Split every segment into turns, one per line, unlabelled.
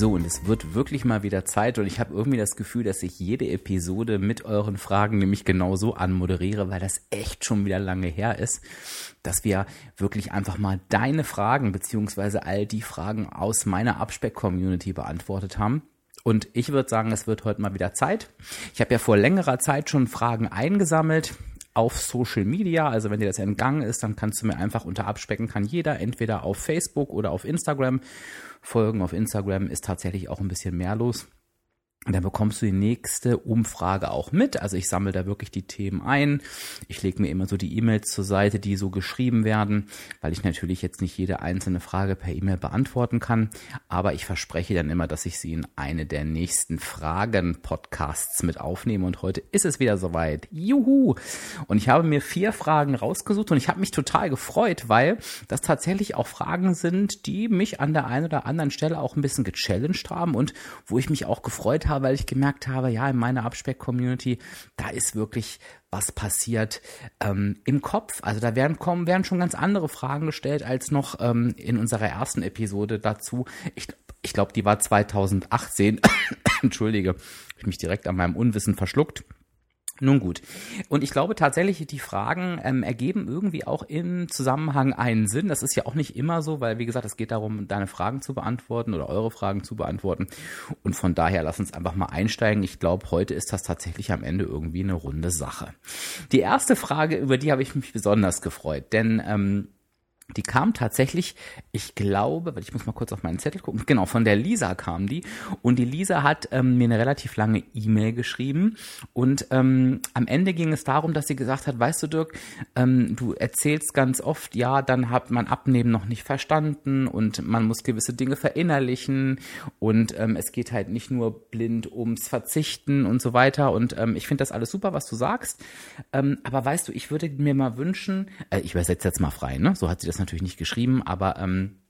So, und es wird wirklich mal wieder Zeit und ich habe irgendwie das Gefühl, dass ich jede Episode mit euren Fragen nämlich genau so anmoderiere, weil das echt schon wieder lange her ist, dass wir wirklich einfach mal deine Fragen beziehungsweise all die Fragen aus meiner Abspeck-Community beantwortet haben. Und ich würde sagen, es wird heute mal wieder Zeit. Ich habe ja vor längerer Zeit schon Fragen eingesammelt auf Social Media. Also wenn dir das entgangen ist, dann kannst du mir einfach unter Abspecken kann jeder entweder auf Facebook oder auf Instagram folgen. Auf Instagram ist tatsächlich auch ein bisschen mehr los. Dann bekommst du die nächste Umfrage auch mit. Also ich sammle da wirklich die Themen ein. Ich lege mir immer so die E-Mails zur Seite, die so geschrieben werden, weil ich natürlich jetzt nicht jede einzelne Frage per E-Mail beantworten kann. Aber ich verspreche dann immer, dass ich sie in eine der nächsten Fragen-Podcasts mit aufnehme. Und heute ist es wieder soweit. Juhu! Und ich habe mir vier Fragen rausgesucht und ich habe mich total gefreut, weil das tatsächlich auch Fragen sind, die mich an der einen oder anderen Stelle auch ein bisschen gechallenged haben und wo ich mich auch gefreut habe, habe, weil ich gemerkt habe, ja, in meiner Abspeck-Community, da ist wirklich was passiert ähm, im Kopf. Also da werden kommen, werden schon ganz andere Fragen gestellt als noch ähm, in unserer ersten Episode dazu. Ich, ich glaube, die war 2018. Entschuldige, ich mich direkt an meinem Unwissen verschluckt. Nun gut. Und ich glaube tatsächlich, die Fragen ähm, ergeben irgendwie auch im Zusammenhang einen Sinn. Das ist ja auch nicht immer so, weil wie gesagt, es geht darum, deine Fragen zu beantworten oder eure Fragen zu beantworten. Und von daher lass uns einfach mal einsteigen. Ich glaube, heute ist das tatsächlich am Ende irgendwie eine runde Sache. Die erste Frage, über die habe ich mich besonders gefreut, denn ähm, die kam tatsächlich, ich glaube, weil ich muss mal kurz auf meinen Zettel gucken, genau, von der Lisa kam die. Und die Lisa hat ähm, mir eine relativ lange E-Mail geschrieben. Und ähm, am Ende ging es darum, dass sie gesagt hat, weißt du, Dirk, ähm, du erzählst ganz oft, ja, dann hat man Abnehmen noch nicht verstanden und man muss gewisse Dinge verinnerlichen und ähm, es geht halt nicht nur blind ums Verzichten und so weiter. Und ähm, ich finde das alles super, was du sagst. Ähm, aber weißt du, ich würde mir mal wünschen, äh, ich übersetze jetzt mal frei, ne? So hat sie das natürlich nicht geschrieben, aber ähm,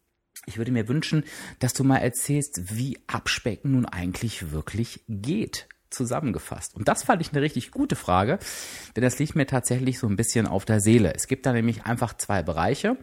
ich würde mir wünschen, dass du mal erzählst, wie Abspecken nun eigentlich wirklich geht zusammengefasst? Und das fand ich eine richtig gute Frage, denn das liegt mir tatsächlich so ein bisschen auf der Seele. Es gibt da nämlich einfach zwei Bereiche,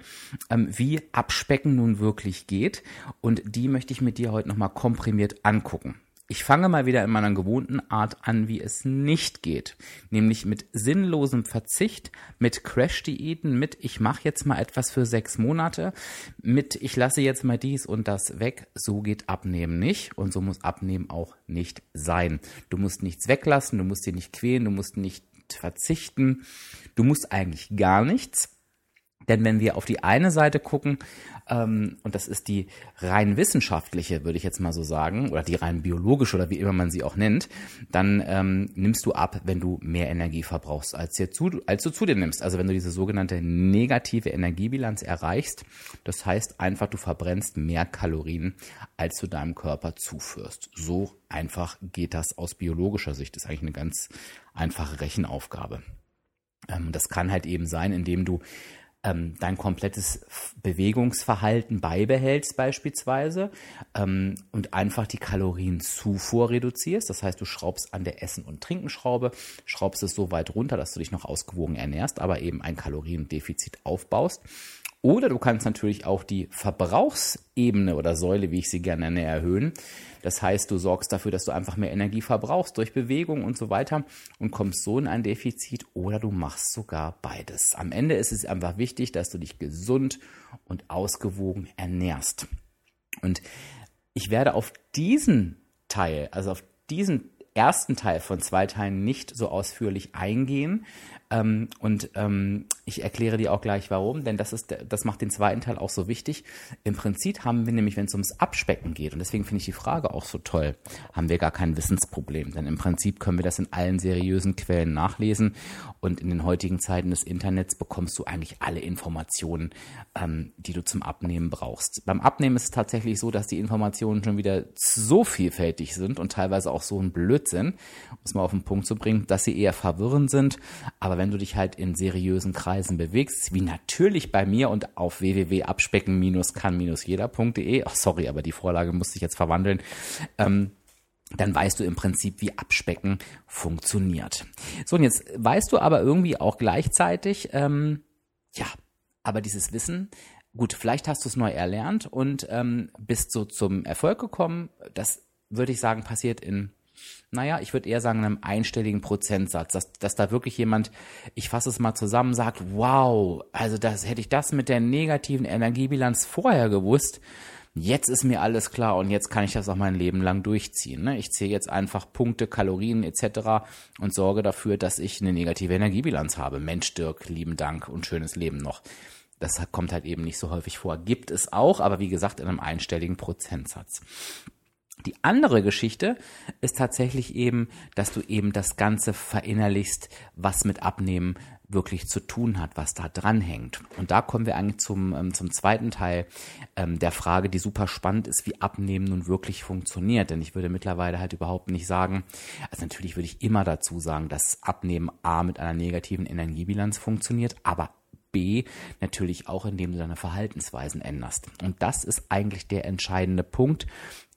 ähm, wie Abspecken nun wirklich geht und die möchte ich mit dir heute nochmal komprimiert angucken. Ich fange mal wieder in meiner gewohnten Art an, wie es nicht geht, nämlich mit sinnlosem Verzicht, mit Crash-Diäten, mit ich mache jetzt mal etwas für sechs Monate, mit ich lasse jetzt mal dies und das weg. So geht Abnehmen nicht und so muss Abnehmen auch nicht sein. Du musst nichts weglassen, du musst dir nicht quälen, du musst nicht verzichten, du musst eigentlich gar nichts. Denn wenn wir auf die eine Seite gucken, ähm, und das ist die rein wissenschaftliche, würde ich jetzt mal so sagen, oder die rein biologische oder wie immer man sie auch nennt, dann ähm, nimmst du ab, wenn du mehr Energie verbrauchst, als, dir zu, als du zu dir nimmst. Also wenn du diese sogenannte negative Energiebilanz erreichst, das heißt einfach, du verbrennst mehr Kalorien, als du deinem Körper zuführst. So einfach geht das aus biologischer Sicht. Das ist eigentlich eine ganz einfache Rechenaufgabe. Ähm, das kann halt eben sein, indem du ähm, dein komplettes Bewegungsverhalten beibehältst beispielsweise ähm, und einfach die Kalorienzufuhr reduzierst. Das heißt, du schraubst an der Essen- und Trinkenschraube, schraubst es so weit runter, dass du dich noch ausgewogen ernährst, aber eben ein Kaloriendefizit aufbaust. Oder du kannst natürlich auch die Verbrauchsebene oder Säule, wie ich sie gerne nenne, erhöhen. Das heißt, du sorgst dafür, dass du einfach mehr Energie verbrauchst durch Bewegung und so weiter und kommst so in ein Defizit oder du machst sogar beides. Am Ende ist es einfach wichtig, dass du dich gesund und ausgewogen ernährst. Und ich werde auf diesen Teil, also auf diesen ersten Teil von zwei Teilen nicht so ausführlich eingehen, Ähm, und ähm, ich erkläre dir auch gleich warum, denn das ist, das macht den zweiten Teil auch so wichtig. Im Prinzip haben wir nämlich, wenn es ums Abspecken geht, und deswegen finde ich die Frage auch so toll, haben wir gar kein Wissensproblem. Denn im Prinzip können wir das in allen seriösen Quellen nachlesen. Und in den heutigen Zeiten des Internets bekommst du eigentlich alle Informationen, ähm, die du zum Abnehmen brauchst. Beim Abnehmen ist es tatsächlich so, dass die Informationen schon wieder so vielfältig sind und teilweise auch so ein Blödsinn, um es mal auf den Punkt zu bringen, dass sie eher verwirrend sind. Aber wenn du dich halt in seriösen Kreisen bewegst, wie natürlich bei mir und auf www.abspecken-kann-jeder.de, ach sorry, aber die Vorlage musste ich jetzt verwandeln, ähm, dann weißt du im Prinzip, wie Abspecken funktioniert. So, und jetzt weißt du aber irgendwie auch gleichzeitig, ähm, ja, aber dieses Wissen, gut, vielleicht hast du es neu erlernt und ähm, bist so zum Erfolg gekommen. Das würde ich sagen, passiert in, naja, ich würde eher sagen, einem einstelligen Prozentsatz, dass, dass da wirklich jemand, ich fasse es mal zusammen, sagt, wow, also das hätte ich das mit der negativen Energiebilanz vorher gewusst, jetzt ist mir alles klar und jetzt kann ich das auch mein Leben lang durchziehen. Ne? Ich zähle jetzt einfach Punkte, Kalorien etc. und sorge dafür, dass ich eine negative Energiebilanz habe. Mensch, Dirk, lieben Dank und schönes Leben noch. Das kommt halt eben nicht so häufig vor. Gibt es auch, aber wie gesagt in einem einstelligen Prozentsatz. Die andere Geschichte ist tatsächlich eben, dass du eben das Ganze verinnerlichst, was mit Abnehmen wirklich zu tun hat, was da dranhängt. Und da kommen wir eigentlich zum, ähm, zum zweiten Teil ähm, der Frage, die super spannend ist, wie Abnehmen nun wirklich funktioniert. Denn ich würde mittlerweile halt überhaupt nicht sagen, also natürlich würde ich immer dazu sagen, dass Abnehmen A mit einer negativen Energiebilanz funktioniert, aber B natürlich auch, indem du deine Verhaltensweisen änderst. Und das ist eigentlich der entscheidende Punkt,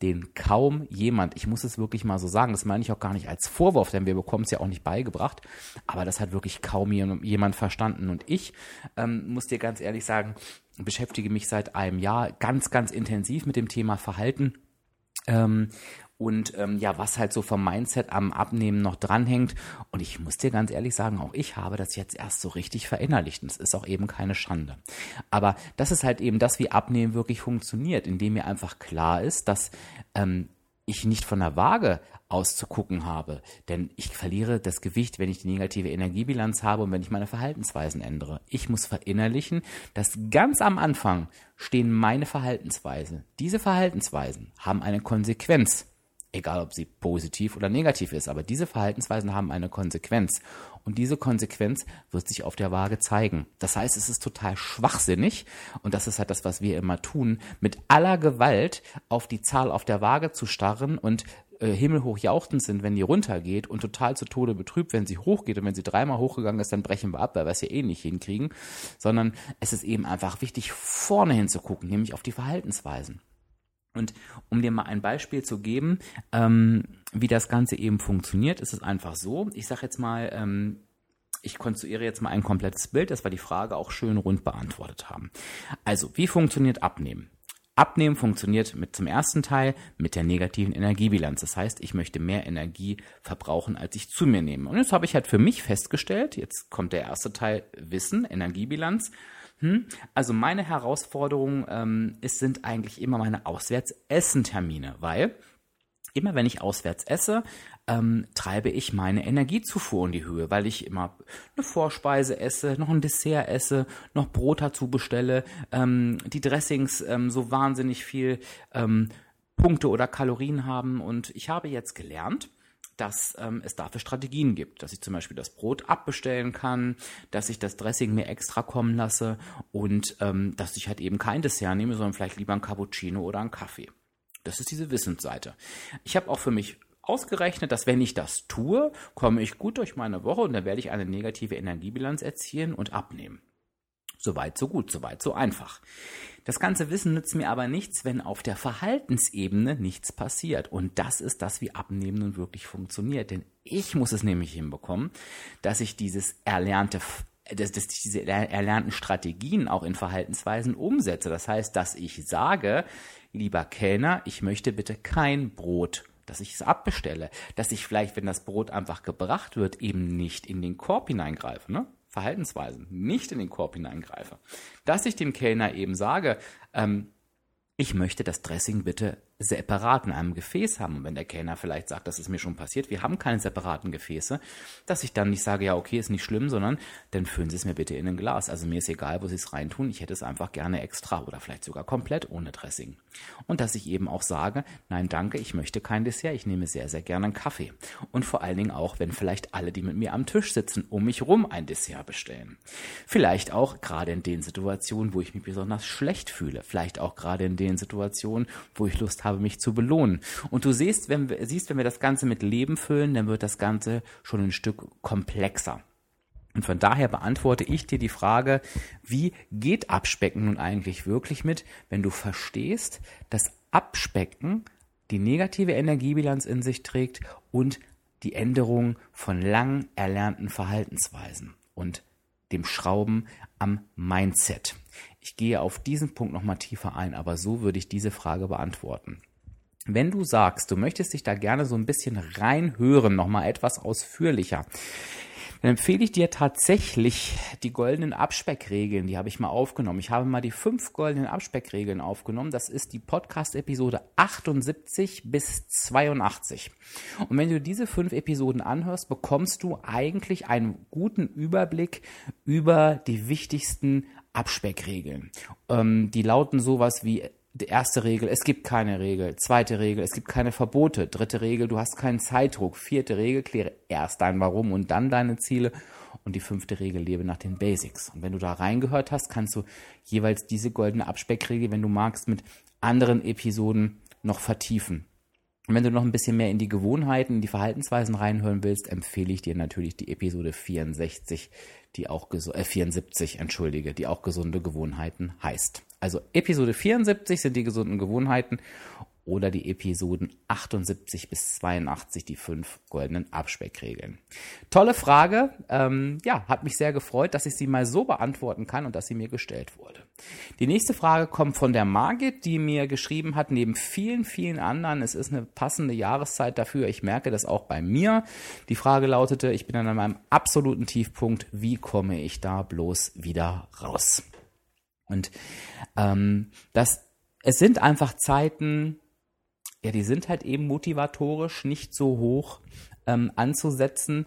den kaum jemand, ich muss es wirklich mal so sagen, das meine ich auch gar nicht als Vorwurf, denn wir bekommen es ja auch nicht beigebracht, aber das hat wirklich kaum jemand verstanden. Und ich ähm, muss dir ganz ehrlich sagen, beschäftige mich seit einem Jahr ganz, ganz intensiv mit dem Thema Verhalten. Ähm, und ähm, ja, was halt so vom Mindset am Abnehmen noch dranhängt. Und ich muss dir ganz ehrlich sagen, auch ich habe das jetzt erst so richtig verinnerlicht. Und es ist auch eben keine Schande. Aber das ist halt eben das, wie Abnehmen wirklich funktioniert, indem mir einfach klar ist, dass ähm, ich nicht von der Waage auszugucken habe. Denn ich verliere das Gewicht, wenn ich die negative Energiebilanz habe und wenn ich meine Verhaltensweisen ändere. Ich muss verinnerlichen, dass ganz am Anfang stehen meine Verhaltensweisen. Diese Verhaltensweisen haben eine Konsequenz egal ob sie positiv oder negativ ist, aber diese Verhaltensweisen haben eine Konsequenz und diese Konsequenz wird sich auf der Waage zeigen. Das heißt, es ist total schwachsinnig und das ist halt das, was wir immer tun, mit aller Gewalt auf die Zahl auf der Waage zu starren und äh, himmelhoch jauchtend sind, wenn die runtergeht und total zu Tode betrübt, wenn sie hochgeht und wenn sie dreimal hochgegangen ist, dann brechen wir ab, weil wir es ja eh nicht hinkriegen, sondern es ist eben einfach wichtig, vorne hinzugucken, nämlich auf die Verhaltensweisen. Und um dir mal ein Beispiel zu geben, ähm, wie das Ganze eben funktioniert, ist es einfach so. Ich sage jetzt mal, ähm, ich konstruiere jetzt mal ein komplettes Bild, dass wir die Frage auch schön rund beantwortet haben. Also, wie funktioniert Abnehmen? Abnehmen funktioniert mit zum ersten Teil mit der negativen Energiebilanz. Das heißt, ich möchte mehr Energie verbrauchen, als ich zu mir nehme. Und jetzt habe ich halt für mich festgestellt, jetzt kommt der erste Teil Wissen, Energiebilanz. Hm? Also meine Herausforderung ähm, ist, sind eigentlich immer meine Auswärtsessen-Termine, weil immer wenn ich auswärts esse, ähm, treibe ich meine Energiezufuhr in die Höhe, weil ich immer eine Vorspeise esse, noch ein Dessert esse, noch Brot dazu bestelle, ähm, die Dressings ähm, so wahnsinnig viel ähm, Punkte oder Kalorien haben. Und ich habe jetzt gelernt, dass ähm, es dafür Strategien gibt, dass ich zum Beispiel das Brot abbestellen kann, dass ich das Dressing mir extra kommen lasse und ähm, dass ich halt eben kein Dessert nehme, sondern vielleicht lieber ein Cappuccino oder einen Kaffee. Das ist diese Wissensseite. Ich habe auch für mich ausgerechnet, dass wenn ich das tue, komme ich gut durch meine Woche und dann werde ich eine negative Energiebilanz erzielen und abnehmen. Soweit, so gut, soweit, so einfach. Das ganze Wissen nützt mir aber nichts, wenn auf der Verhaltensebene nichts passiert. Und das ist das, wie Abnehmen nun wirklich funktioniert. Denn ich muss es nämlich hinbekommen, dass ich dieses erlernte dass, dass ich diese erlernten Strategien auch in Verhaltensweisen umsetze. Das heißt, dass ich sage, lieber Kellner, ich möchte bitte kein Brot dass ich es abbestelle, dass ich vielleicht, wenn das Brot einfach gebracht wird, eben nicht in den Korb hineingreife. Ne? Verhaltensweisen nicht in den Korb hineingreife. Dass ich dem Kellner eben sage, ähm, ich möchte das Dressing bitte separat in einem Gefäß haben. Und wenn der Kellner vielleicht sagt, das ist mir schon passiert, wir haben keine separaten Gefäße, dass ich dann nicht sage, ja, okay, ist nicht schlimm, sondern dann füllen Sie es mir bitte in ein Glas. Also mir ist egal, wo Sie es reintun, ich hätte es einfach gerne extra oder vielleicht sogar komplett ohne Dressing. Und dass ich eben auch sage, nein, danke, ich möchte kein Dessert, ich nehme sehr, sehr gerne einen Kaffee. Und vor allen Dingen auch, wenn vielleicht alle, die mit mir am Tisch sitzen, um mich rum ein Dessert bestellen. Vielleicht auch gerade in den Situationen, wo ich mich besonders schlecht fühle. Vielleicht auch gerade in den Situationen, wo ich Lust habe, habe, mich zu belohnen. Und du siehst, wenn wir, siehst, wenn wir das Ganze mit Leben füllen, dann wird das Ganze schon ein Stück komplexer. Und von daher beantworte ich dir die Frage, wie geht Abspecken nun eigentlich wirklich mit, wenn du verstehst, dass Abspecken die negative Energiebilanz in sich trägt und die Änderung von lang erlernten Verhaltensweisen und dem Schrauben am Mindset. Ich gehe auf diesen Punkt nochmal tiefer ein, aber so würde ich diese Frage beantworten. Wenn du sagst, du möchtest dich da gerne so ein bisschen reinhören, nochmal etwas ausführlicher, dann empfehle ich dir tatsächlich die goldenen Abspeckregeln. Die habe ich mal aufgenommen. Ich habe mal die fünf goldenen Abspeckregeln aufgenommen. Das ist die Podcast-Episode 78 bis 82. Und wenn du diese fünf Episoden anhörst, bekommst du eigentlich einen guten Überblick über die wichtigsten Abspeckregeln. Ähm, die lauten sowas wie die erste Regel, es gibt keine Regel. Zweite Regel, es gibt keine Verbote. Dritte Regel, du hast keinen Zeitdruck. Vierte Regel, kläre erst dein Warum und dann deine Ziele. Und die fünfte Regel, lebe nach den Basics. Und wenn du da reingehört hast, kannst du jeweils diese goldene Abspeckregel, wenn du magst, mit anderen Episoden noch vertiefen. Und wenn du noch ein bisschen mehr in die Gewohnheiten, in die Verhaltensweisen reinhören willst, empfehle ich dir natürlich die Episode 64, die auch äh, 74, entschuldige, die auch gesunde Gewohnheiten heißt. Also Episode 74 sind die gesunden Gewohnheiten oder die Episoden 78 bis 82, die fünf goldenen Abspeckregeln. Tolle Frage. Ähm, ja, hat mich sehr gefreut, dass ich sie mal so beantworten kann und dass sie mir gestellt wurde. Die nächste Frage kommt von der Margit, die mir geschrieben hat, neben vielen, vielen anderen, es ist eine passende Jahreszeit dafür. Ich merke das auch bei mir. Die Frage lautete, ich bin an meinem absoluten Tiefpunkt. Wie komme ich da bloß wieder raus? Und ähm, das, es sind einfach Zeiten, ja, die sind halt eben motivatorisch nicht so hoch ähm, anzusetzen,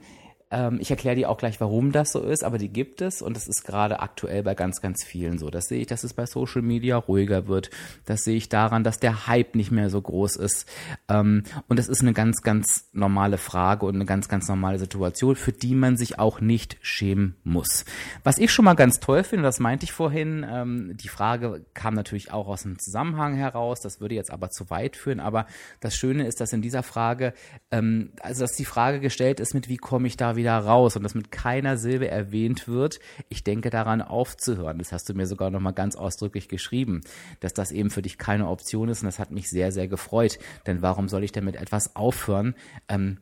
ähm, ich erkläre dir auch gleich, warum das so ist, aber die gibt es und es ist gerade aktuell bei ganz, ganz vielen so. Das sehe ich, dass es bei Social Media ruhiger wird. Das sehe ich daran, dass der Hype nicht mehr so groß ist. Ähm, und das ist eine ganz, ganz normale Frage und eine ganz, ganz normale Situation, für die man sich auch nicht schämen muss. Was ich schon mal ganz toll finde, das meinte ich vorhin, ähm, die Frage kam natürlich auch aus dem Zusammenhang heraus, das würde jetzt aber zu weit führen, aber das Schöne ist, dass in dieser Frage, ähm, also dass die Frage gestellt ist mit, wie komme ich da wieder wieder raus und das mit keiner Silbe erwähnt wird, ich denke daran aufzuhören. Das hast du mir sogar nochmal ganz ausdrücklich geschrieben, dass das eben für dich keine Option ist und das hat mich sehr, sehr gefreut. Denn warum soll ich denn mit etwas aufhören? Ähm,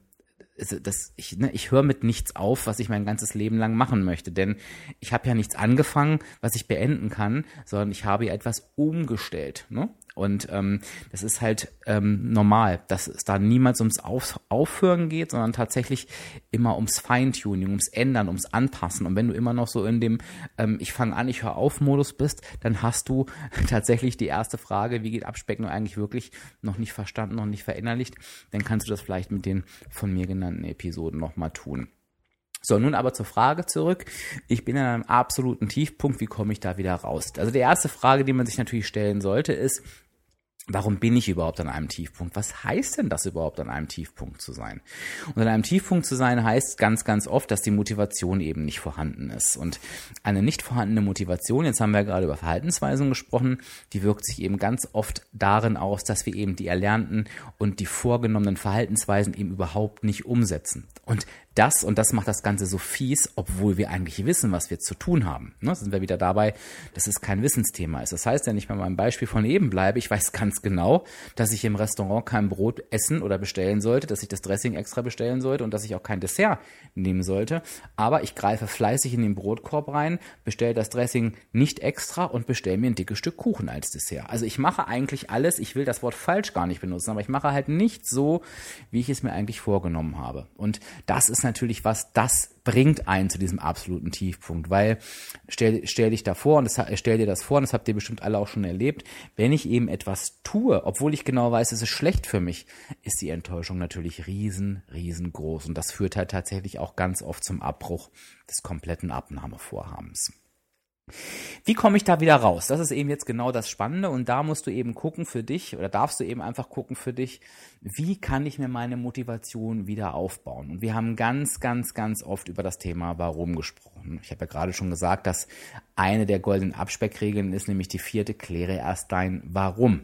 das, ich, ne, ich höre mit nichts auf, was ich mein ganzes Leben lang machen möchte. Denn ich habe ja nichts angefangen, was ich beenden kann, sondern ich habe ja etwas umgestellt. Ne? Und ähm, das ist halt ähm, normal, dass es da niemals ums Auf Aufhören geht, sondern tatsächlich immer ums Feintuning, ums Ändern, ums Anpassen. Und wenn du immer noch so in dem ähm, Ich fange an, ich höre auf Modus bist, dann hast du tatsächlich die erste Frage, wie geht Abspecken eigentlich wirklich, noch nicht verstanden, noch nicht verinnerlicht. Dann kannst du das vielleicht mit den von mir genannten Episoden nochmal tun. So, nun aber zur Frage zurück. Ich bin an einem absoluten Tiefpunkt. Wie komme ich da wieder raus? Also die erste Frage, die man sich natürlich stellen sollte, ist, Warum bin ich überhaupt an einem Tiefpunkt? Was heißt denn das überhaupt, an einem Tiefpunkt zu sein? Und an einem Tiefpunkt zu sein heißt ganz, ganz oft, dass die Motivation eben nicht vorhanden ist. Und eine nicht vorhandene Motivation, jetzt haben wir gerade über Verhaltensweisen gesprochen, die wirkt sich eben ganz oft darin aus, dass wir eben die erlernten und die vorgenommenen Verhaltensweisen eben überhaupt nicht umsetzen. Und das und das macht das Ganze so fies, obwohl wir eigentlich wissen, was wir zu tun haben. Ne, sind wir wieder dabei, dass es kein Wissensthema ist. Das heißt, wenn ich bei meinem Beispiel von eben bleibe, ich weiß ganz genau, dass ich im Restaurant kein Brot essen oder bestellen sollte, dass ich das Dressing extra bestellen sollte und dass ich auch kein Dessert nehmen sollte. Aber ich greife fleißig in den Brotkorb rein, bestelle das Dressing nicht extra und bestelle mir ein dickes Stück Kuchen als Dessert. Also ich mache eigentlich alles, ich will das Wort falsch gar nicht benutzen, aber ich mache halt nicht so, wie ich es mir eigentlich vorgenommen habe. Und das ist natürlich was, das bringt einen zu diesem absoluten Tiefpunkt, weil stell, stell dich da vor und das, stell dir das vor und das habt ihr bestimmt alle auch schon erlebt, wenn ich eben etwas tue, obwohl ich genau weiß, es ist schlecht für mich, ist die Enttäuschung natürlich riesen, riesengroß. Und das führt halt tatsächlich auch ganz oft zum Abbruch des kompletten Abnahmevorhabens. Wie komme ich da wieder raus? Das ist eben jetzt genau das Spannende und da musst du eben gucken für dich oder darfst du eben einfach gucken für dich, wie kann ich mir meine Motivation wieder aufbauen? Und wir haben ganz, ganz, ganz oft über das Thema Warum gesprochen. Ich habe ja gerade schon gesagt, dass eine der goldenen Abspeckregeln ist, nämlich die vierte, kläre erst dein Warum.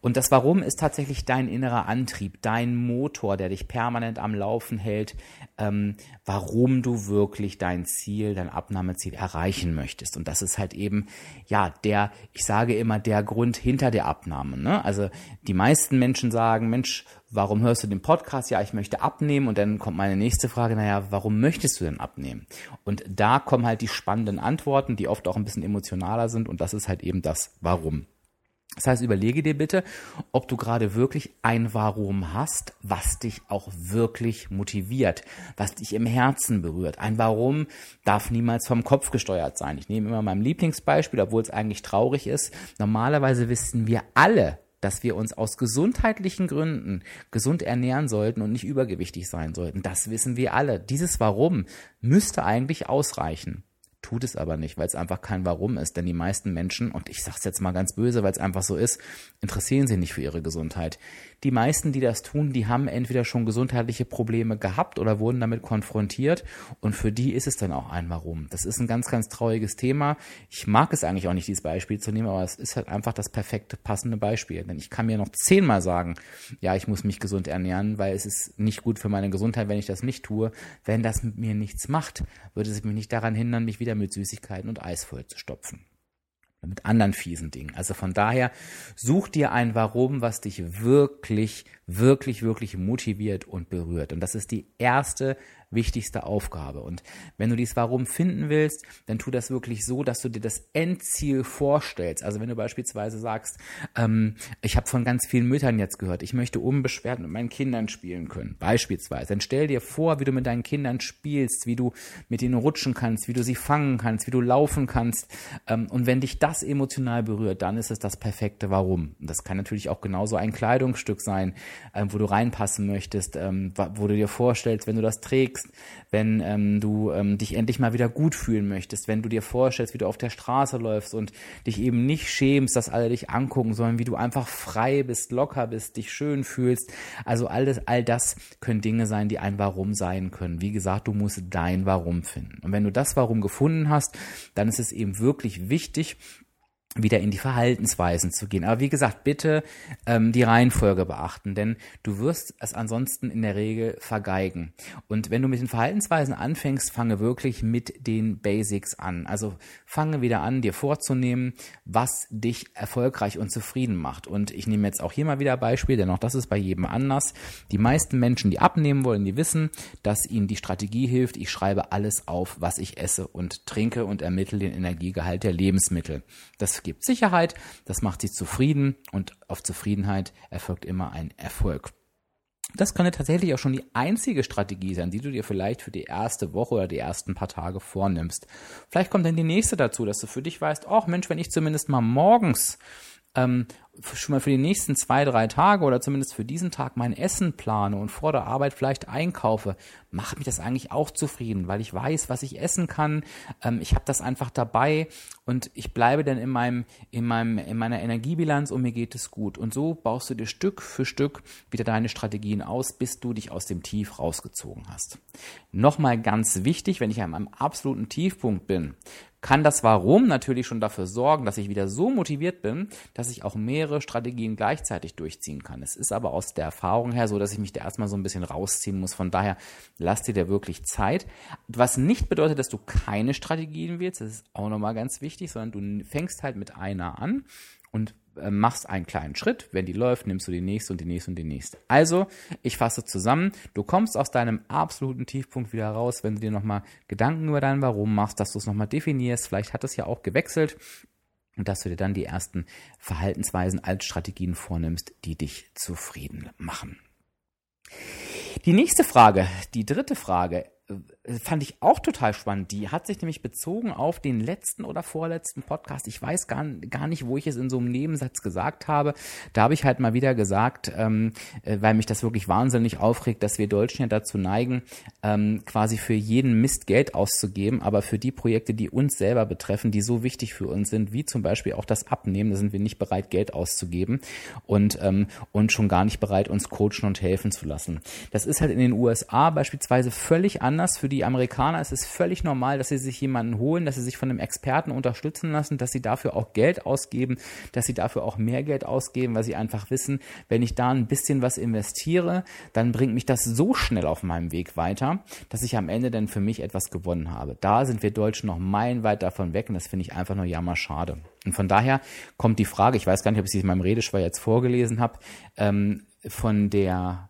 Und das Warum ist tatsächlich dein innerer Antrieb, dein Motor, der dich permanent am Laufen hält, ähm, warum du wirklich dein Ziel, dein Abnahmeziel erreichen möchtest. Und das ist halt eben, ja, der, ich sage immer, der Grund hinter der Abnahme. Ne? Also die meisten Menschen sagen, Mensch, warum hörst du den Podcast? Ja, ich möchte abnehmen. Und dann kommt meine nächste Frage, naja, warum möchtest du denn abnehmen? Und da kommen halt die spannenden Antworten, die oft auch ein bisschen emotionaler sind. Und das ist halt eben das Warum. Das heißt, überlege dir bitte, ob du gerade wirklich ein Warum hast, was dich auch wirklich motiviert, was dich im Herzen berührt. Ein Warum darf niemals vom Kopf gesteuert sein. Ich nehme immer mein Lieblingsbeispiel, obwohl es eigentlich traurig ist. Normalerweise wissen wir alle, dass wir uns aus gesundheitlichen Gründen gesund ernähren sollten und nicht übergewichtig sein sollten. Das wissen wir alle. Dieses Warum müsste eigentlich ausreichen tut es aber nicht, weil es einfach kein Warum ist. Denn die meisten Menschen, und ich sage es jetzt mal ganz böse, weil es einfach so ist, interessieren sich nicht für ihre Gesundheit. Die meisten, die das tun, die haben entweder schon gesundheitliche Probleme gehabt oder wurden damit konfrontiert. Und für die ist es dann auch ein Warum. Das ist ein ganz, ganz trauriges Thema. Ich mag es eigentlich auch nicht, dieses Beispiel zu nehmen, aber es ist halt einfach das perfekte, passende Beispiel. Denn ich kann mir noch zehnmal sagen, ja, ich muss mich gesund ernähren, weil es ist nicht gut für meine Gesundheit, wenn ich das nicht tue. Wenn das mit mir nichts macht, würde es mich nicht daran hindern, mich wieder mit Süßigkeiten und Eis voll zu stopfen. Oder mit anderen fiesen Dingen. Also von daher, such dir ein Warum, was dich wirklich, wirklich, wirklich motiviert und berührt. Und das ist die erste wichtigste Aufgabe. Und wenn du dieses Warum finden willst, dann tu das wirklich so, dass du dir das Endziel vorstellst. Also wenn du beispielsweise sagst, ähm, ich habe von ganz vielen Müttern jetzt gehört, ich möchte unbeschwert mit meinen Kindern spielen können, beispielsweise, dann stell dir vor, wie du mit deinen Kindern spielst, wie du mit ihnen rutschen kannst, wie du sie fangen kannst, wie du laufen kannst. Ähm, und wenn dich das emotional berührt, dann ist es das perfekte Warum. Und das kann natürlich auch genauso ein Kleidungsstück sein, ähm, wo du reinpassen möchtest, ähm, wo du dir vorstellst, wenn du das trägst, bewegst, wenn ähm, du ähm, dich endlich mal wieder gut fühlen möchtest, wenn du dir vorstellst, wie du auf der Straße läufst und dich eben nicht schämst, dass alle dich angucken, sondern wie du einfach frei bist, locker bist, dich schön fühlst. Also alles, all das können Dinge sein, die ein Warum sein können. Wie gesagt, du musst dein Warum finden. Und wenn du das Warum gefunden hast, dann ist es eben wirklich wichtig, wieder in die Verhaltensweisen zu gehen. Aber wie gesagt, bitte ähm, die Reihenfolge beachten, denn du wirst es ansonsten in der Regel vergeigen. Und wenn du mit den Verhaltensweisen anfängst, fange wirklich mit den Basics an. Also fange wieder an, dir vorzunehmen, was dich erfolgreich und zufrieden macht. Und ich nehme jetzt auch hier mal wieder Beispiel, denn auch das ist bei jedem anders. Die meisten Menschen, die abnehmen wollen, die wissen, dass ihnen die Strategie hilft. Ich schreibe alles auf, was ich esse und trinke und ermittle den Energiegehalt der Lebensmittel. Das gibt Sicherheit, das macht sie zufrieden und auf Zufriedenheit erfolgt immer ein Erfolg. Das könnte tatsächlich auch schon die einzige Strategie sein, die du dir vielleicht für die erste Woche oder die ersten paar Tage vornimmst. Vielleicht kommt dann die nächste dazu, dass du für dich weißt, ach Mensch, wenn ich zumindest mal morgens ähm, schon mal für die nächsten zwei, drei Tage oder zumindest für diesen Tag mein Essen plane und vor der Arbeit vielleicht einkaufe, macht mich das eigentlich auch zufrieden, weil ich weiß, was ich essen kann. Ähm, ich habe das einfach dabei und ich bleibe dann in meinem, in meinem, in meiner Energiebilanz und mir geht es gut. Und so baust du dir Stück für Stück wieder deine Strategien aus, bis du dich aus dem Tief rausgezogen hast. Nochmal ganz wichtig, wenn ich an einem absoluten Tiefpunkt bin, kann das Warum natürlich schon dafür sorgen, dass ich wieder so motiviert bin, dass ich auch mehrere Strategien gleichzeitig durchziehen kann. Es ist aber aus der Erfahrung her so, dass ich mich da erstmal so ein bisschen rausziehen muss. Von daher lass dir da wirklich Zeit. Was nicht bedeutet, dass du keine Strategien wählst, das ist auch nochmal ganz wichtig, sondern du fängst halt mit einer an und äh, machst einen kleinen Schritt. Wenn die läuft, nimmst du die nächste und die nächste und die nächste. Also, ich fasse zusammen. Du kommst aus deinem absoluten Tiefpunkt wieder raus, wenn du dir nochmal Gedanken über dein Warum machst, dass du es nochmal definierst. Vielleicht hat es ja auch gewechselt. Und dass du dir dann die ersten Verhaltensweisen als Strategien vornimmst, die dich zufrieden machen. Die nächste Frage, die dritte Frage, fand ich auch total spannend. Die hat sich nämlich bezogen auf den letzten oder vorletzten Podcast. Ich weiß gar, gar nicht, wo ich es in so einem Nebensatz gesagt habe. Da habe ich halt mal wieder gesagt, ähm, äh, weil mich das wirklich wahnsinnig aufregt, dass wir Deutschen ja dazu neigen, ähm, quasi für jeden Mist Geld auszugeben, aber für die Projekte, die uns selber betreffen, die so wichtig für uns sind, wie zum Beispiel auch das Abnehmen, da sind wir nicht bereit, Geld auszugeben und, ähm, und schon gar nicht bereit, uns coachen und helfen zu lassen. Das ist halt in den USA beispielsweise völlig anders anders. Für die Amerikaner ist es völlig normal, dass sie sich jemanden holen, dass sie sich von einem Experten unterstützen lassen, dass sie dafür auch Geld ausgeben, dass sie dafür auch mehr Geld ausgeben, weil sie einfach wissen, wenn ich da ein bisschen was investiere, dann bringt mich das so schnell auf meinem Weg weiter, dass ich am Ende dann für mich etwas gewonnen habe. Da sind wir Deutschen noch meilenweit davon weg und das finde ich einfach nur jammerschade. Und von daher kommt die Frage, ich weiß gar nicht, ob ich sie in meinem Redeschweier jetzt vorgelesen habe, ähm, von der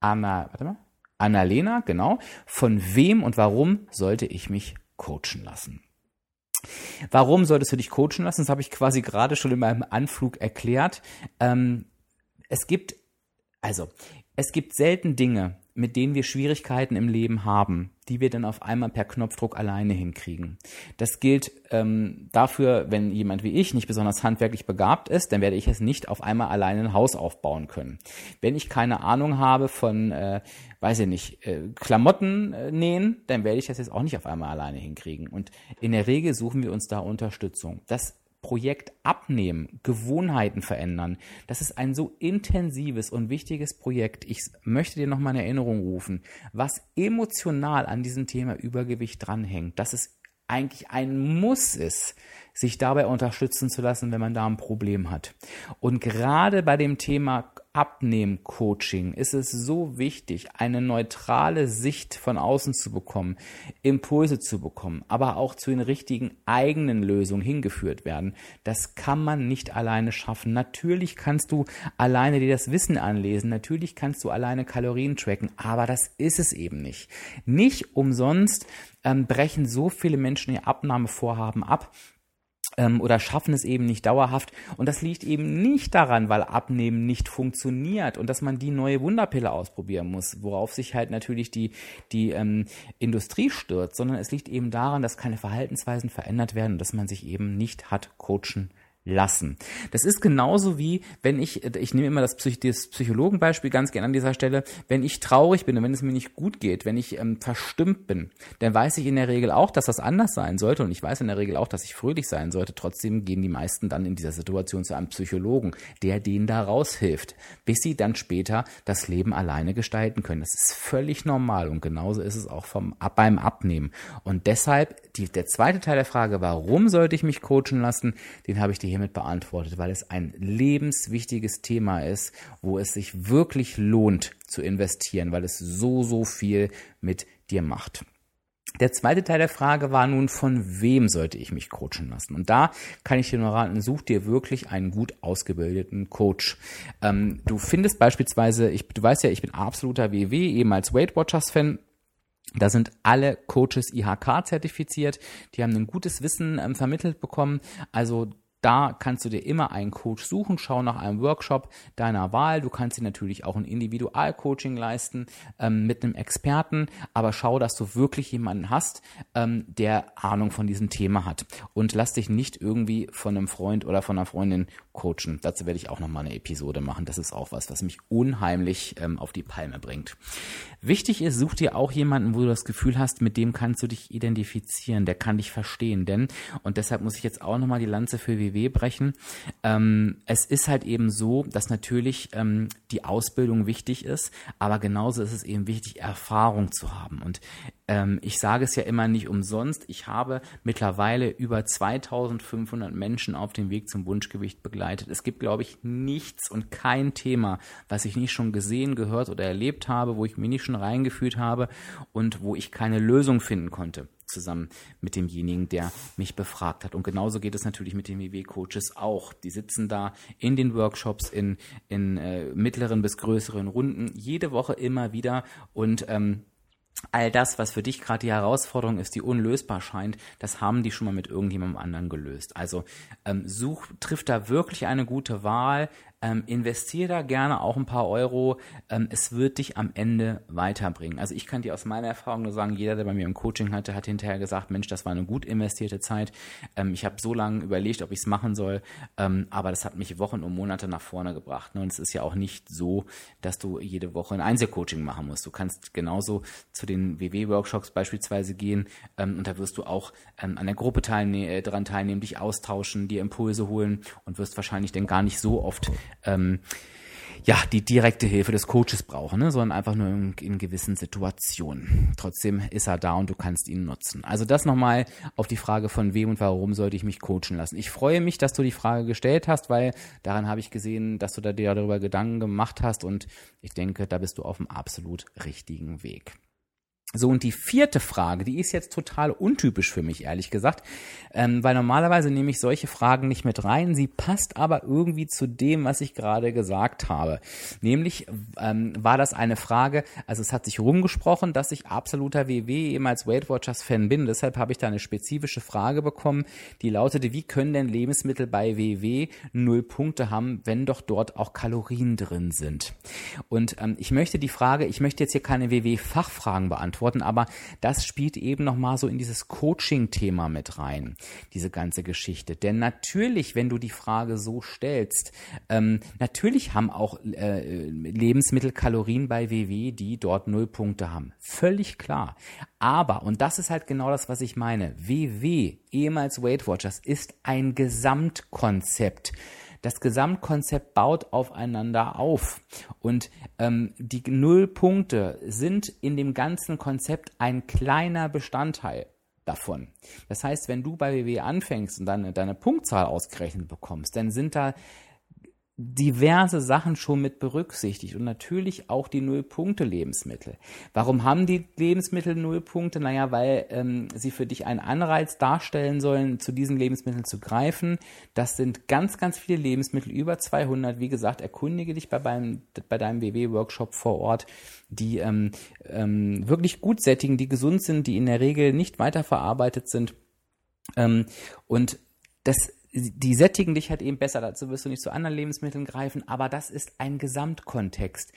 Anna, warte mal, Annalena, genau. Von wem und warum sollte ich mich coachen lassen? Warum solltest du dich coachen lassen? Das habe ich quasi gerade schon in meinem Anflug erklärt. Ähm, es gibt, also, es gibt selten Dinge, mit denen wir Schwierigkeiten im Leben haben, die wir dann auf einmal per Knopfdruck alleine hinkriegen. Das gilt ähm, dafür, wenn jemand wie ich nicht besonders handwerklich begabt ist, dann werde ich es nicht auf einmal alleine ein Haus aufbauen können. Wenn ich keine Ahnung habe von, äh, weiß ich nicht, äh, Klamotten äh, nähen, dann werde ich das jetzt auch nicht auf einmal alleine hinkriegen. Und in der Regel suchen wir uns da Unterstützung. Das Projekt abnehmen, Gewohnheiten verändern. Das ist ein so intensives und wichtiges Projekt. Ich möchte dir nochmal in Erinnerung rufen, was emotional an diesem Thema Übergewicht dranhängt, dass es eigentlich ein Muss ist, sich dabei unterstützen zu lassen, wenn man da ein Problem hat. Und gerade bei dem Thema Abnehmen-Coaching ist es so wichtig, eine neutrale Sicht von außen zu bekommen, Impulse zu bekommen, aber auch zu den richtigen eigenen Lösungen hingeführt werden. Das kann man nicht alleine schaffen. Natürlich kannst du alleine dir das Wissen anlesen, natürlich kannst du alleine Kalorien tracken, aber das ist es eben nicht. Nicht umsonst ähm, brechen so viele Menschen ihr Abnahmevorhaben ab, ähm, oder schaffen es eben nicht dauerhaft. Und das liegt eben nicht daran, weil Abnehmen nicht funktioniert und dass man die neue Wunderpille ausprobieren muss, worauf sich halt natürlich die, die ähm, Industrie stürzt, sondern es liegt eben daran, dass keine Verhaltensweisen verändert werden und dass man sich eben nicht hat coachen lassen. Das ist genauso wie, wenn ich, ich nehme immer das, Psych das Psychologenbeispiel ganz gerne an dieser Stelle, wenn ich traurig bin und wenn es mir nicht gut geht, wenn ich ähm, verstimmt bin, dann weiß ich in der Regel auch, dass das anders sein sollte und ich weiß in der Regel auch, dass ich fröhlich sein sollte. Trotzdem gehen die meisten dann in dieser Situation zu einem Psychologen, der denen da raushilft, bis sie dann später das Leben alleine gestalten können. Das ist völlig normal und genauso ist es auch vom, beim Abnehmen. Und deshalb die, der zweite Teil der Frage, warum sollte ich mich coachen lassen, den habe ich dir hiermit beantwortet, weil es ein lebenswichtiges Thema ist, wo es sich wirklich lohnt zu investieren, weil es so, so viel mit dir macht. Der zweite Teil der Frage war nun, von wem sollte ich mich coachen lassen? Und da kann ich dir nur raten, such dir wirklich einen gut ausgebildeten Coach. Ähm, du findest beispielsweise, ich, du weißt ja, ich bin absoluter WW, ehemals Weight Watchers Fan, da sind alle Coaches IHK zertifiziert. Die haben ein gutes Wissen ähm, vermittelt bekommen. Also da kannst du dir immer einen Coach suchen, schau nach einem Workshop deiner Wahl. Du kannst dir natürlich auch ein Individualcoaching leisten ähm, mit einem Experten, aber schau, dass du wirklich jemanden hast, ähm, der Ahnung von diesem Thema hat. Und lass dich nicht irgendwie von einem Freund oder von einer Freundin coachen. Dazu werde ich auch nochmal eine Episode machen. Das ist auch was, was mich unheimlich ähm, auf die Palme bringt. Wichtig ist, such dir auch jemanden, wo du das Gefühl hast, mit dem kannst du dich identifizieren, der kann dich verstehen. Denn, und deshalb muss ich jetzt auch nochmal die Lanze für WW brechen. Ähm, es ist halt eben so, dass natürlich ähm, die Ausbildung wichtig ist, aber genauso ist es eben wichtig, Erfahrung zu haben. Und ähm, ich sage es ja immer nicht umsonst. Ich habe mittlerweile über 2500 Menschen auf dem Weg zum Wunschgewicht begleitet. Es gibt, glaube ich, nichts und kein Thema, was ich nicht schon gesehen, gehört oder erlebt habe, wo ich mich nicht schon reingefühlt habe und wo ich keine Lösung finden konnte zusammen mit demjenigen, der mich befragt hat. Und genauso geht es natürlich mit den WW-Coaches auch. Die sitzen da in den Workshops in, in äh, mittleren bis größeren Runden, jede Woche immer wieder und ähm, all das, was für dich gerade die Herausforderung ist, die unlösbar scheint, das haben die schon mal mit irgendjemandem anderen gelöst. Also ähm, such, trifft da wirklich eine gute Wahl, ähm, investier da gerne auch ein paar Euro. Ähm, es wird dich am Ende weiterbringen. Also ich kann dir aus meiner Erfahrung nur sagen, jeder, der bei mir im Coaching hatte, hat hinterher gesagt, Mensch, das war eine gut investierte Zeit. Ähm, ich habe so lange überlegt, ob ich es machen soll, ähm, aber das hat mich Wochen und Monate nach vorne gebracht. Ne? Und es ist ja auch nicht so, dass du jede Woche ein Einzelcoaching machen musst. Du kannst genauso zu den WW-Workshops beispielsweise gehen ähm, und da wirst du auch ähm, an der Gruppe teilne äh, daran teilnehmen, dich austauschen, dir Impulse holen und wirst wahrscheinlich dann gar nicht so oft ähm, ja, die direkte Hilfe des Coaches brauchen, ne, sondern einfach nur in, in, gewissen Situationen. Trotzdem ist er da und du kannst ihn nutzen. Also das nochmal auf die Frage von wem und warum sollte ich mich coachen lassen. Ich freue mich, dass du die Frage gestellt hast, weil daran habe ich gesehen, dass du da dir darüber Gedanken gemacht hast und ich denke, da bist du auf dem absolut richtigen Weg. So, und die vierte Frage, die ist jetzt total untypisch für mich, ehrlich gesagt, ähm, weil normalerweise nehme ich solche Fragen nicht mit rein. Sie passt aber irgendwie zu dem, was ich gerade gesagt habe. Nämlich ähm, war das eine Frage, also es hat sich rumgesprochen, dass ich absoluter WW ehemals Weight Watchers Fan bin. Deshalb habe ich da eine spezifische Frage bekommen, die lautete, wie können denn Lebensmittel bei WW null Punkte haben, wenn doch dort auch Kalorien drin sind? Und ähm, ich möchte die Frage, ich möchte jetzt hier keine WW-Fachfragen beantworten beantworten, aber das spielt eben nochmal so in dieses Coaching-Thema mit rein, diese ganze Geschichte. Denn natürlich, wenn du die Frage so stellst, ähm, natürlich haben auch äh, Lebensmittel Kalorien bei WW, die dort null Punkte haben. Völlig klar. Aber, und das ist halt genau das, was ich meine, WW, ehemals Weight Watchers, ist ein Gesamtkonzept. Das Gesamtkonzept baut aufeinander auf. Und ähm, die Nullpunkte sind in dem ganzen Konzept ein kleiner Bestandteil davon. Das heißt, wenn du bei WW anfängst und dann deine Punktzahl ausgerechnet bekommst, dann sind da diverse Sachen schon mit berücksichtigt und natürlich auch die Nullpunkte-Lebensmittel. Warum haben die Lebensmittel Nullpunkte? Naja, weil ähm, sie für dich einen Anreiz darstellen sollen, zu diesen Lebensmitteln zu greifen. Das sind ganz, ganz viele Lebensmittel, über 200. Wie gesagt, erkundige dich bei, beim, bei deinem BW-Workshop vor Ort, die ähm, ähm, wirklich gut sättigen, die gesund sind, die in der Regel nicht weiterverarbeitet sind. Ähm, und das die sättigen dich halt eben besser, dazu wirst du nicht zu anderen Lebensmitteln greifen, aber das ist ein Gesamtkontext,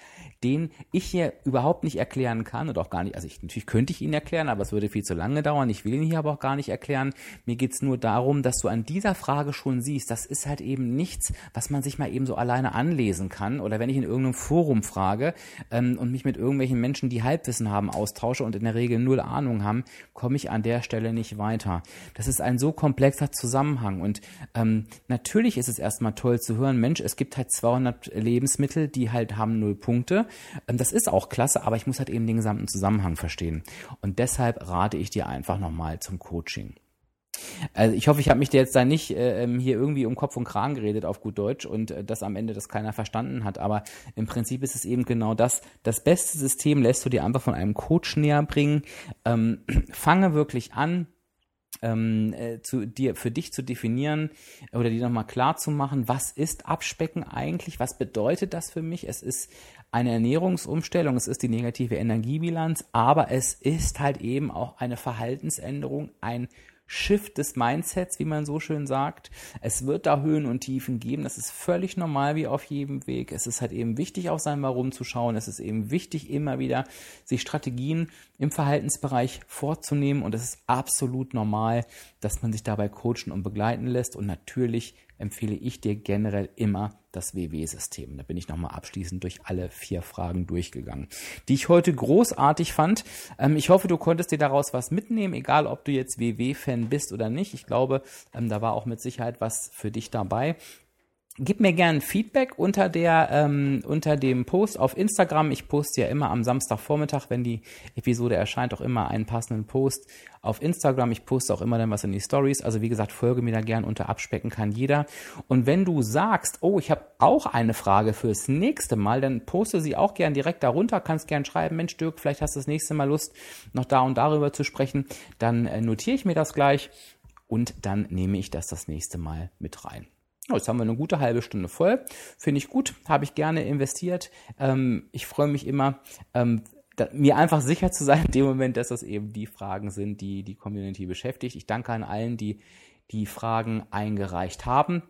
den ich hier überhaupt nicht erklären kann und auch gar nicht, also ich, natürlich könnte ich ihn erklären, aber es würde viel zu lange dauern, ich will ihn hier aber auch gar nicht erklären. Mir geht's nur darum, dass du an dieser Frage schon siehst, das ist halt eben nichts, was man sich mal eben so alleine anlesen kann oder wenn ich in irgendeinem Forum frage ähm, und mich mit irgendwelchen Menschen, die Halbwissen haben, austausche und in der Regel null Ahnung haben, komme ich an der Stelle nicht weiter. Das ist ein so komplexer Zusammenhang und ähm, natürlich ist es erstmal toll zu hören, Mensch, es gibt halt 200 Lebensmittel, die halt haben null Punkte. Ähm, das ist auch klasse, aber ich muss halt eben den gesamten Zusammenhang verstehen. Und deshalb rate ich dir einfach nochmal zum Coaching. Also ich hoffe, ich habe mich dir jetzt da nicht äh, ähm, hier irgendwie um Kopf und Kragen geredet auf gut Deutsch und äh, dass am Ende das keiner verstanden hat. Aber im Prinzip ist es eben genau das. Das beste System lässt du dir einfach von einem Coach näher bringen. Ähm, fange wirklich an, ähm, äh, zu dir für dich zu definieren oder dir nochmal klar zu machen, was ist Abspecken eigentlich, was bedeutet das für mich? Es ist eine Ernährungsumstellung, es ist die negative Energiebilanz, aber es ist halt eben auch eine Verhaltensänderung, ein Shift des Mindsets, wie man so schön sagt. Es wird da Höhen und Tiefen geben. Das ist völlig normal wie auf jedem Weg. Es ist halt eben wichtig, auf sein Warum zu schauen. Es ist eben wichtig, immer wieder sich Strategien im Verhaltensbereich vorzunehmen. Und es ist absolut normal, dass man sich dabei coachen und begleiten lässt. Und natürlich empfehle ich dir generell immer das WW-System. Da bin ich nochmal abschließend durch alle vier Fragen durchgegangen, die ich heute großartig fand. Ähm, ich hoffe, du konntest dir daraus was mitnehmen, egal ob du jetzt WW-Fan bist oder nicht. Ich glaube, ähm, da war auch mit Sicherheit was für dich dabei. Gib mir gerne Feedback unter der ähm, unter dem Post auf Instagram. Ich poste ja immer am Samstagvormittag, wenn die Episode erscheint, auch immer einen passenden Post auf Instagram. Ich poste auch immer dann was in die Stories. Also wie gesagt, folge mir da gern unter Abspecken kann jeder. Und wenn du sagst, oh, ich habe auch eine Frage fürs nächste Mal, dann poste sie auch gern direkt darunter. Kannst gern schreiben, Mensch Dirk, vielleicht hast du das nächste Mal Lust, noch da und darüber zu sprechen. Dann äh, notiere ich mir das gleich und dann nehme ich das das nächste Mal mit rein. Jetzt haben wir eine gute halbe Stunde voll. Finde ich gut, habe ich gerne investiert. Ähm, ich freue mich immer, ähm, mir einfach sicher zu sein in dem Moment, dass das eben die Fragen sind, die die Community beschäftigt. Ich danke an allen, die die Fragen eingereicht haben.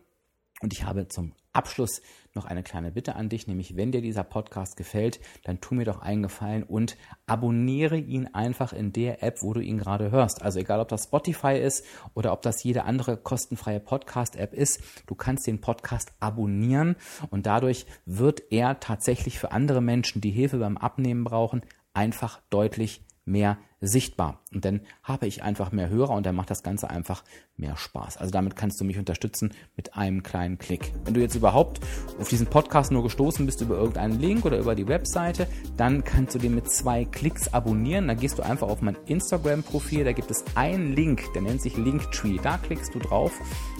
Und ich habe zum Abschluss noch eine kleine Bitte an dich, nämlich wenn dir dieser Podcast gefällt, dann tu mir doch einen Gefallen und abonniere ihn einfach in der App, wo du ihn gerade hörst. Also egal, ob das Spotify ist oder ob das jede andere kostenfreie Podcast-App ist, du kannst den Podcast abonnieren und dadurch wird er tatsächlich für andere Menschen, die Hilfe beim Abnehmen brauchen, einfach deutlich mehr sichtbar. Und dann habe ich einfach mehr Hörer und dann macht das Ganze einfach mehr Spaß. Also damit kannst du mich unterstützen mit einem kleinen Klick. Wenn du jetzt überhaupt auf diesen Podcast nur gestoßen bist über irgendeinen Link oder über die Webseite, dann kannst du den mit zwei Klicks abonnieren. Dann gehst du einfach auf mein Instagram-Profil, da gibt es einen Link, der nennt sich Linktree. Da klickst du drauf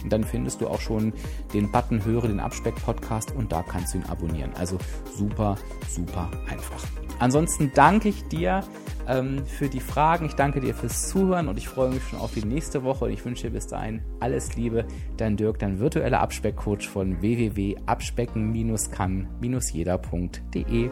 und dann findest du auch schon den Button Höre den Abspeck-Podcast und da kannst du ihn abonnieren. Also super, super einfach. Ansonsten danke ich dir ähm, für die Fragen. Ich danke dir fürs Zuhören und ich freue mich schon auf die nächste Woche und ich wünsche dir bis dahin alles Liebe. Dein Dirk, dein virtueller Abspeckcoach von www.abspecken-kann-jeder.de.